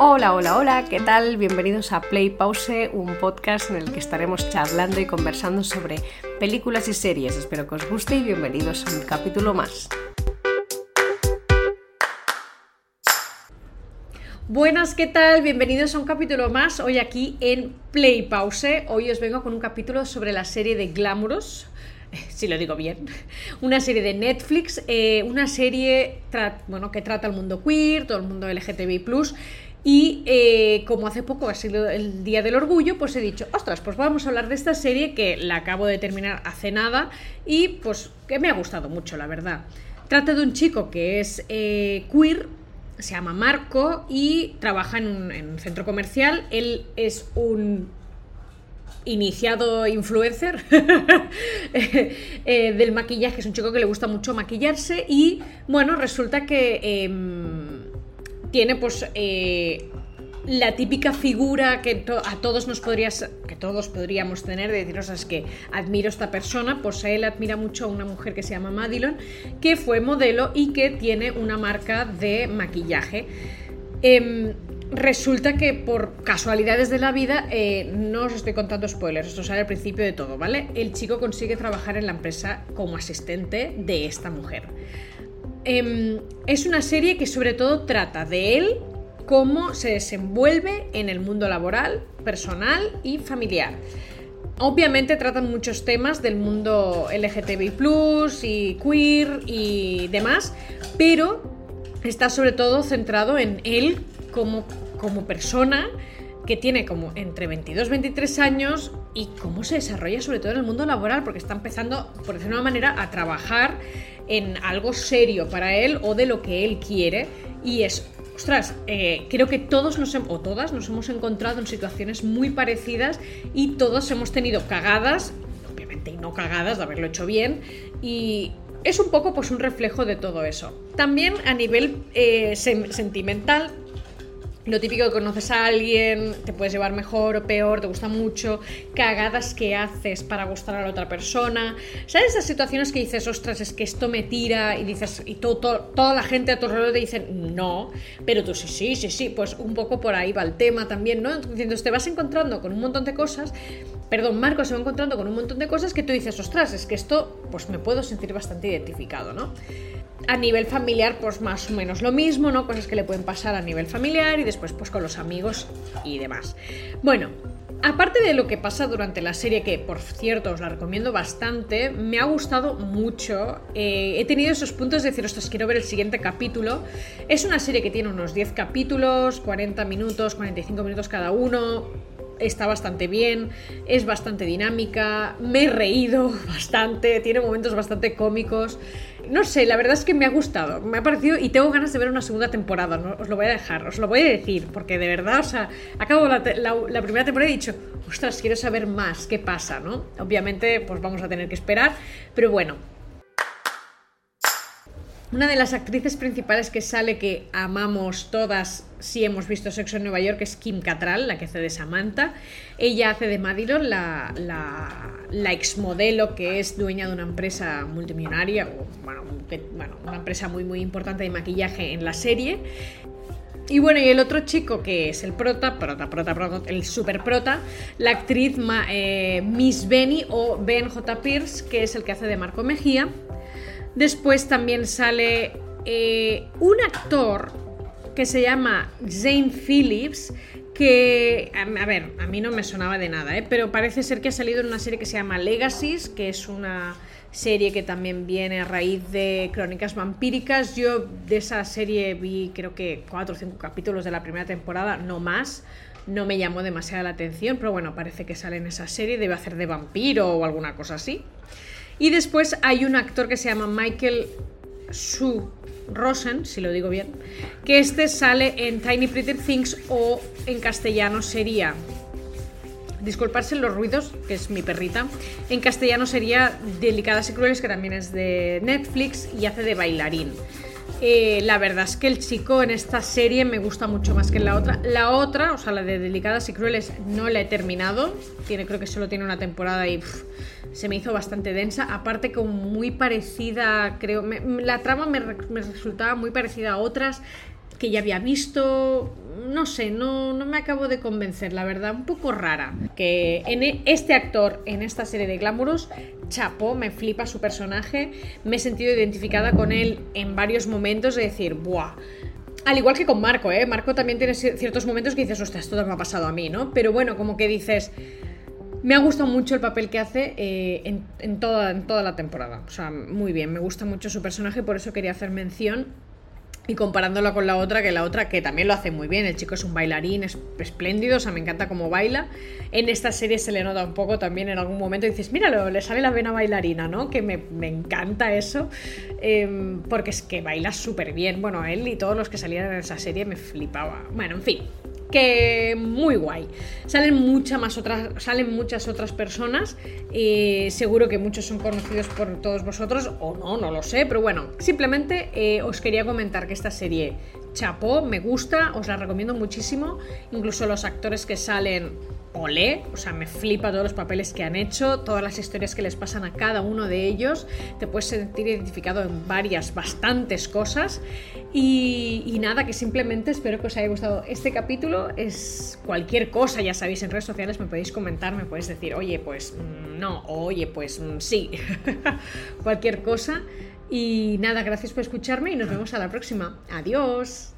Hola, hola, hola, ¿qué tal? Bienvenidos a Play Pause, un podcast en el que estaremos charlando y conversando sobre películas y series. Espero que os guste y bienvenidos a un capítulo más. Buenas, ¿qué tal? Bienvenidos a un capítulo más, hoy aquí en Play Pause. Hoy os vengo con un capítulo sobre la serie de Glamorous, si lo digo bien, una serie de Netflix, eh, una serie bueno, que trata el mundo queer, todo el mundo LGTBI y eh, como hace poco ha sido el Día del Orgullo, pues he dicho, ostras, pues vamos a hablar de esta serie que la acabo de terminar hace nada y pues que me ha gustado mucho, la verdad. Trata de un chico que es eh, queer, se llama Marco y trabaja en un, centro comercial. Él es un iniciado influencer eh, del maquillaje, es un chico que le gusta mucho maquillarse y bueno, resulta que em, tiene pues eh, la típica figura que a todos nos podrías, que todos podríamos tener de decir, es que admiro a esta persona, pues él admira mucho a una mujer que se llama Madeline, que fue modelo y que tiene una marca de maquillaje. Em, resulta que por casualidades de la vida, eh, no os estoy contando spoilers, esto sale al principio de todo, ¿vale? El chico consigue trabajar en la empresa como asistente de esta mujer. Em, es una serie que sobre todo trata de él, cómo se desenvuelve en el mundo laboral, personal y familiar. Obviamente tratan muchos temas del mundo LGTBI y queer y demás, pero está sobre todo centrado en él como, como persona que tiene como entre 22 y 23 años y cómo se desarrolla sobre todo en el mundo laboral, porque está empezando, por decirlo de una manera, a trabajar en algo serio para él o de lo que él quiere. Y es, ostras, eh, creo que todos nos, o todas nos hemos encontrado en situaciones muy parecidas y todos hemos tenido cagadas, obviamente y no cagadas de haberlo hecho bien, y es un poco pues un reflejo de todo eso. También a nivel eh, sentimental, lo típico que conoces a alguien, te puedes llevar mejor o peor, te gusta mucho, cagadas que haces para gustar a la otra persona. ¿Sabes esas situaciones que dices, ostras, es que esto me tira y dices, y toda la gente a tu alrededor te dice, no, pero tú sí, sí, sí, sí, pues un poco por ahí va el tema también, ¿no? Entonces te vas encontrando con un montón de cosas, perdón, Marco se va encontrando con un montón de cosas que tú dices, ostras, es que esto, pues me puedo sentir bastante identificado, ¿no? a nivel familiar, pues más o menos lo mismo, ¿no? Cosas que le pueden pasar a nivel familiar y después pues con los amigos y demás. Bueno, aparte de lo que pasa durante la serie, que por cierto os la recomiendo bastante, me ha gustado mucho. Eh, he tenido esos puntos de decir, ostras, quiero ver el siguiente capítulo. Es una serie que tiene unos 10 capítulos, 40 minutos, 45 minutos cada uno está bastante bien, es bastante dinámica, me he reído bastante, tiene momentos bastante cómicos no sé, la verdad es que me ha gustado, me ha parecido y tengo ganas de ver una segunda temporada, ¿no? os lo voy a dejar, os lo voy a decir, porque de verdad, o sea, acabo la, la, primera temporada y he dicho, ostras, quiero saber más qué pasa, ¿no? Obviamente, pues vamos a tener que esperar, pero bueno, una de las actrices principales que sale que amamos todas si hemos visto Sexo en Nueva York es Kim Cattrall, la que hace de Samantha. Ella hace de Madeline, la, la, exmodelo que es dueña de una empresa multimillonaria, o, bueno, una empresa muy muy importante de maquillaje en la serie. Y bueno, y el otro chico que es el prota, prota, prota, prota el super prota, la actriz eh, Miss Benny o Ben J. Pierce, que es el que hace de Marco Mejía. Después también sale eh, un actor que se llama Zane Phillips, que, a ver, a mí no me sonaba de nada, ¿eh? pero parece ser que ha salido en una serie que se llama Legacies, que es una serie que también viene a raíz de Crónicas Vampíricas. Yo de esa serie vi creo que cuatro o cinco capítulos de la primera temporada, no más. No me llamó demasiada la atención, pero bueno, parece que sale en esa serie, debe hacer de vampiro o alguna cosa así. Y después hay un actor que se llama Michael Sue Rosen, si lo digo bien, que este sale en Tiny Pretty Things o en castellano sería disculparse los ruidos, que es mi perrita. En castellano sería Delicadas y Crueles, que también es de Netflix y hace de bailarín. Eh, la verdad es que el chico en esta serie me gusta mucho más que en la otra. La otra, o sea, la de Delicadas y Crueles, no la he terminado. Tiene, creo que solo tiene una temporada y se me hizo bastante densa. Aparte, como muy parecida, creo. la trama me, resultaba muy parecida a otras que ya había visto. No sé, no, no me acabo de convencer, la verdad, un poco rara. Que en e, este actor, en esta serie de Glamorous, chapó, me flipa su personaje, me he sentido identificada con él en varios momentos de decir, ¡buah! Al igual que con Marco, ¿eh? Marco también tiene ciertos momentos que dices, ostras, esto me ha pasado a mí, ¿no? Pero bueno, como que dices, me ha gustado mucho el papel que hace eh, en, toda, en toda la temporada. O sea, muy bien, me gusta mucho su personaje, por eso quería hacer mención. Y comparándolo con la otra, que la otra que también lo hace muy bien. El chico es un bailarín es espléndido, o sea, me encanta cómo baila. En esta serie se le nota un poco también en algún momento. Dices, míralo, le sale la vena bailarina, ¿no? Que me, encanta eso. Em, porque es que baila súper bien. Bueno, él y todos los que salían en esa serie me flipaba. Bueno, en fin, que muy guay. Salen, muchas más otras, salen muchas otras personas. y seguro que muchos son conocidos por todos vosotros, o no, no lo sé. Pero bueno, simplemente eh, os quería comentar que esta serie chapó, me gusta, os la recomiendo muchísimo. Incluso los actores que salen olé, o sea, me flipa todos los papeles que han hecho, todas las historias que les pasan a cada uno de ellos, te puedes sentir identificado en varias, bastantes cosas. Y, nada, que simplemente espero que os haya gustado este capítulo, es cualquier cosa, ya sabéis, en redes sociales me podéis comentar, me podéis decir, oye, pues mm, no, oye, pues mm, sí, cualquier cosa. Y nada, gracias por escucharme y nos vemos a la próxima, adiós.